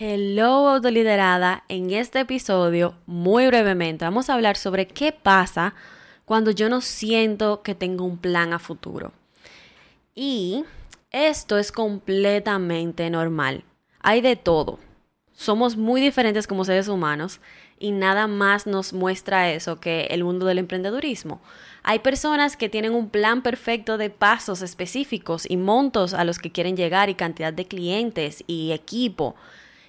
Hello autoliderada, en este episodio, muy brevemente, vamos a hablar sobre qué pasa cuando yo no siento que tengo un plan a futuro. Y esto es completamente normal. Hay de todo. Somos muy diferentes como seres humanos y nada más nos muestra eso que el mundo del emprendedurismo. Hay personas que tienen un plan perfecto de pasos específicos y montos a los que quieren llegar y cantidad de clientes y equipo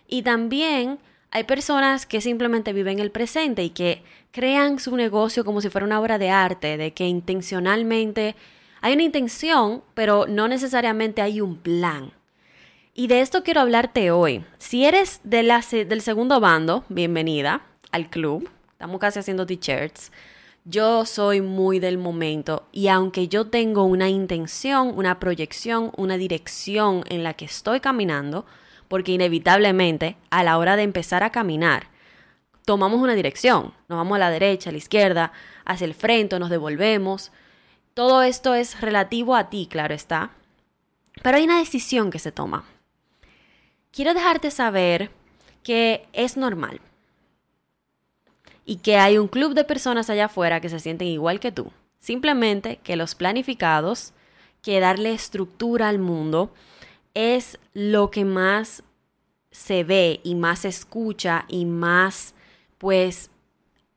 y también hay personas que simplemente viven el presente y que crean su negocio como si fuera una obra de arte, de que intencionalmente hay una intención, pero no necesariamente hay un plan. Y de esto quiero hablarte hoy. Si eres del segundo bando, bienvenida al club. Estamos casi haciendo t-shirts. Yo soy muy del momento y aunque yo tengo una intención, una proyección, una dirección en la que estoy caminando, porque inevitablemente a la hora de empezar a caminar, tomamos una dirección, nos vamos a la derecha, a la izquierda, hacia el frente, nos devolvemos. Todo esto es relativo a ti, claro está. Pero hay una decisión que se toma. Quiero dejarte saber que es normal y que hay un club de personas allá afuera que se sienten igual que tú. Simplemente que los planificados, que darle estructura al mundo, es lo que más se ve y más se escucha y más pues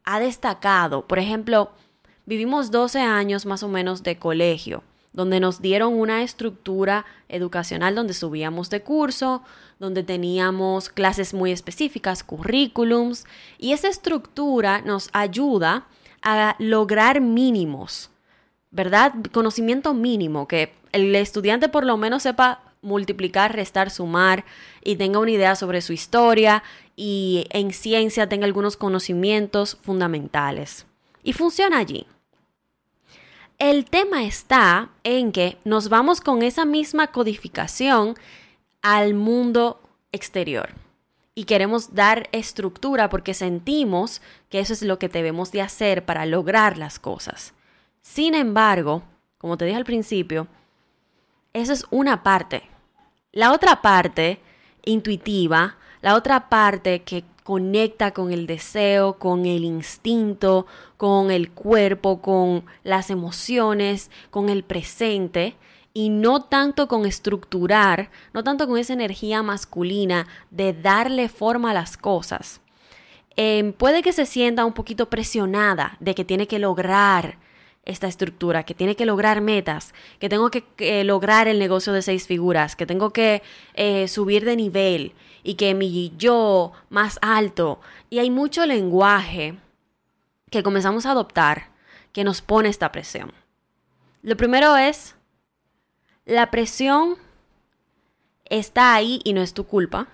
ha destacado. Por ejemplo, vivimos 12 años más o menos de colegio, donde nos dieron una estructura educacional donde subíamos de curso, donde teníamos clases muy específicas, currículums, y esa estructura nos ayuda a lograr mínimos, ¿verdad? Conocimiento mínimo, que el estudiante por lo menos sepa multiplicar, restar, sumar y tenga una idea sobre su historia y en ciencia tenga algunos conocimientos fundamentales. Y funciona allí. El tema está en que nos vamos con esa misma codificación al mundo exterior y queremos dar estructura porque sentimos que eso es lo que debemos de hacer para lograr las cosas. Sin embargo, como te dije al principio, eso es una parte. La otra parte intuitiva, la otra parte que conecta con el deseo, con el instinto, con el cuerpo, con las emociones, con el presente, y no tanto con estructurar, no tanto con esa energía masculina de darle forma a las cosas. Em, puede que se sienta un poquito presionada de que tiene que lograr esta estructura, que tiene que lograr metas, que tengo que lograr el negocio de seis figuras, que tengo que eh, subir de nivel y que mi yo más alto. Y hay mucho lenguaje que comenzamos a adoptar que nos pone esta presión. Lo primero es, la presión está ahí y no es tu culpa.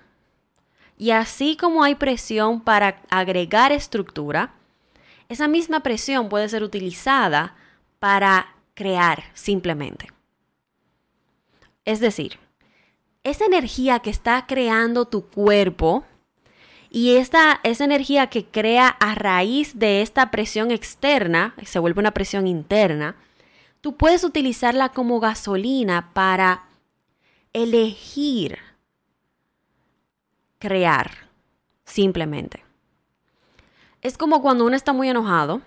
Y así como hay presión para agregar estructura, esa misma presión puede ser utilizada para crear simplemente. Es decir, esa energía que está creando tu cuerpo y esta, esa energía que crea a raíz de esta presión externa, se vuelve una presión interna, tú puedes utilizarla como gasolina para elegir crear simplemente. Es como cuando uno está muy enojado.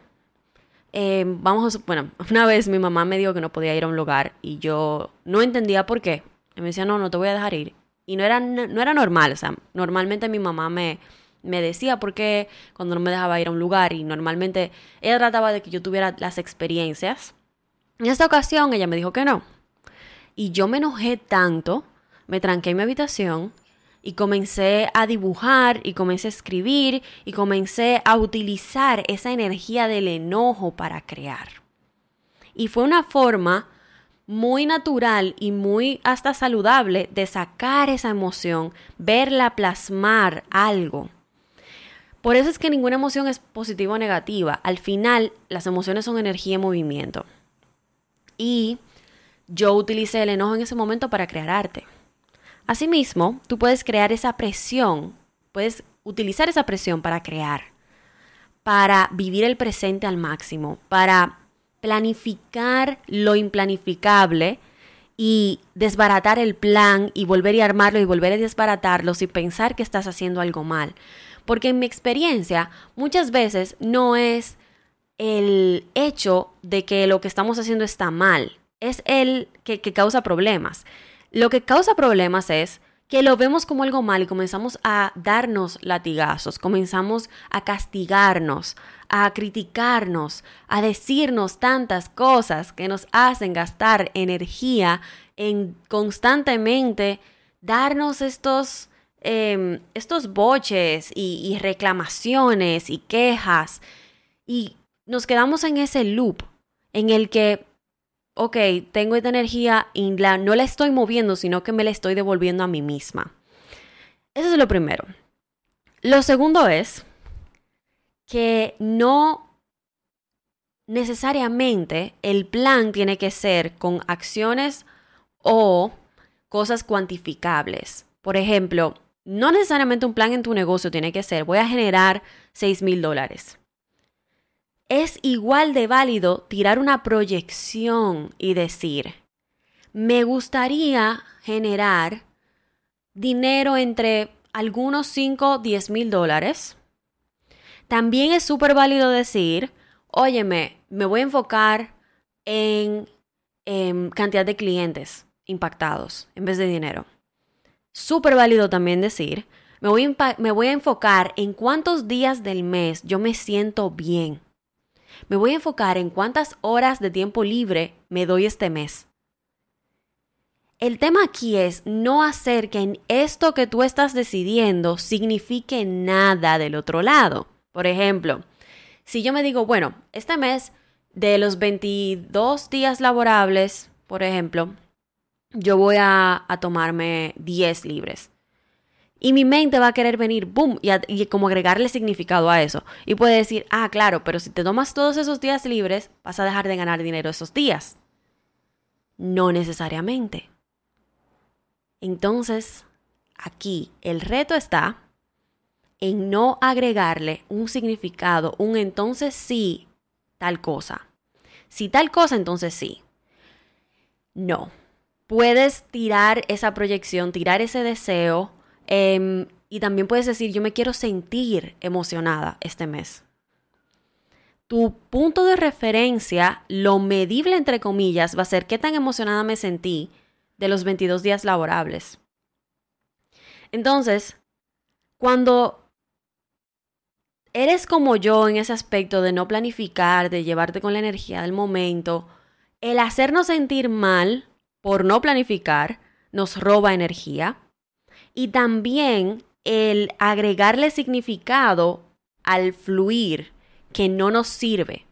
Eh, vamos a, bueno, una vez mi mamá me dijo que no podía ir a un lugar y yo no entendía por qué. Y me decía, no, no te voy a dejar ir. Y no era, no, era normal, o sea, normalmente mi mamá me, me decía por qué cuando no me dejaba ir a un lugar y normalmente ella trataba de que yo tuviera las experiencias. En esta ocasión ella me dijo que no. Y yo me enojé tanto, me tranqué en mi habitación y comencé a dibujar y comencé a escribir y comencé a utilizar esa energía del enojo para crear. Y fue una forma muy natural y muy hasta saludable de sacar esa emoción, verla plasmar algo. Por eso es que ninguna emoción es positiva o negativa. Al final, las emociones son energía en movimiento. Y yo utilicé el enojo en ese momento para crear arte. Asimismo, tú puedes crear esa presión, puedes utilizar esa presión para crear, para vivir el presente al máximo, para planificar lo implanificable y desbaratar el plan y volver a armarlo y volver a desbaratarlo sin pensar que estás haciendo algo mal. Porque en mi experiencia muchas veces no es el hecho de que lo que estamos haciendo está mal, es el que causa problemas. Lo que causa problemas es que lo vemos como algo mal y comenzamos a darnos latigazos, comenzamos a castigarnos, a criticarnos, a decirnos tantas cosas que nos hacen gastar energía en constantemente darnos estos, em, estos boches y, y reclamaciones y quejas. Y nos quedamos en ese loop en el que ok, tengo esta energía y no la estoy moviendo, sino que me la estoy devolviendo a mí misma. Eso es lo primero. Lo segundo es que no necesariamente el plan tiene que ser con acciones o cosas cuantificables. Por ejemplo, no necesariamente un plan en tu negocio tiene que ser, voy a generar 6 mil dólares es igual de válido tirar una proyección y decir, me gustaría generar dinero entre algunos 5 o 10 mil dólares. También es súper válido decir, óyeme, me voy a enfocar en, cantidad de clientes impactados en vez de dinero. Súper válido también decir, me voy, me voy a enfocar en cuántos días del mes yo me siento bien me voy a enfocar en cuántas horas de tiempo libre me doy este mes. El tema aquí es no hacer que esto que tú estás decidiendo signifique nada del otro lado. Por ejemplo, si yo me digo, bueno, este mes de los 22 días laborables, por ejemplo, yo voy a, a tomarme 10 libres. Y mi mente va a querer venir, boom, y, como agregarle significado a eso. Y puede decir, ah, claro, pero si te tomas todos esos días libres, vas a dejar de ganar dinero esos días. No necesariamente. Entonces, aquí el reto está en no agregarle un significado, un entonces sí, tal cosa. Si tal cosa, entonces sí. No. Puedes tirar esa proyección, tirar ese deseo Em, y también puedes decir, yo me quiero sentir emocionada este mes. Tu punto de referencia, lo medible entre comillas, va a ser qué tan emocionada me sentí de los 22 días laborables. Entonces, cuando eres como yo en ese aspecto de no planificar, de llevarte con la energía del momento, el hacernos sentir mal por no planificar nos roba energía y también el agregarle significado al fluir que no nos sirve.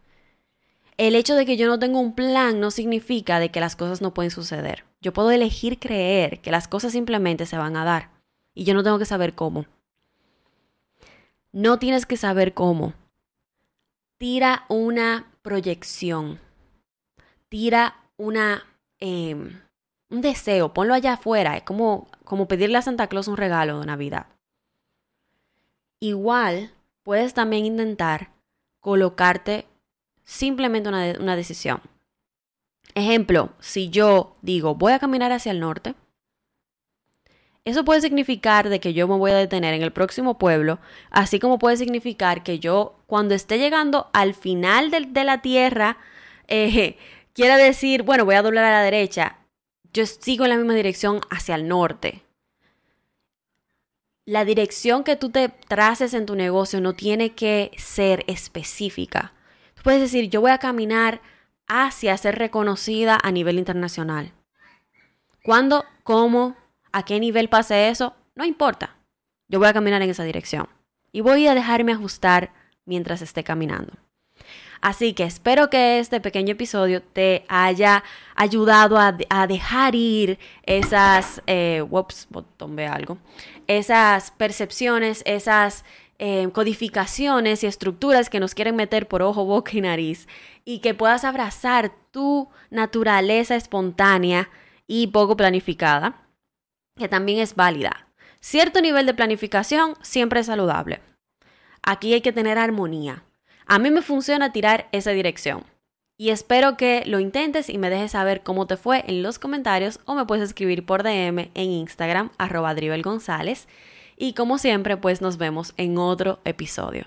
El hecho de que yo no tengo un plan no significa de que las cosas no pueden suceder. Yo puedo elegir creer que las cosas simplemente se van a dar y yo no tengo que saber cómo. No tienes que saber cómo. Tira una proyección. Tira una em, un deseo, ponlo allá afuera. Es como, como pedirle a Santa Claus un regalo de Navidad. Igual, puedes también intentar colocarte simplemente una, una decisión. Ejemplo, si yo digo voy a caminar hacia el norte, eso puede significar de que yo me voy a detener en el próximo pueblo, así como puede significar que yo cuando esté llegando al final de, de la tierra, eh, quiera decir, bueno, voy a doblar a la derecha yo sigo en la misma dirección hacia el norte. La dirección que tú te traces en tu negocio no tiene que ser específica. Tú puedes decir, yo voy a caminar hacia ser reconocida a nivel internacional. ¿Cuándo? ¿Cómo? ¿A qué nivel pase eso? No importa. Yo voy a caminar en esa dirección. Y voy a dejarme ajustar mientras esté caminando. Así que espero que este pequeño episodio te haya ayudado a, dejar ir esas, eh, algo, esas percepciones, esas eh, codificaciones y estructuras que nos quieren meter por ojo, boca y nariz y que puedas abrazar tu naturaleza espontánea y poco planificada, que también es válida. Cierto nivel de planificación siempre es saludable. Aquí hay que tener armonía. A mí me funciona tirar esa dirección. Y espero que lo intentes y me dejes saber cómo te fue en los comentarios o me puedes escribir por DM en Instagram arroba González. Y como siempre, pues nos vemos en otro episodio.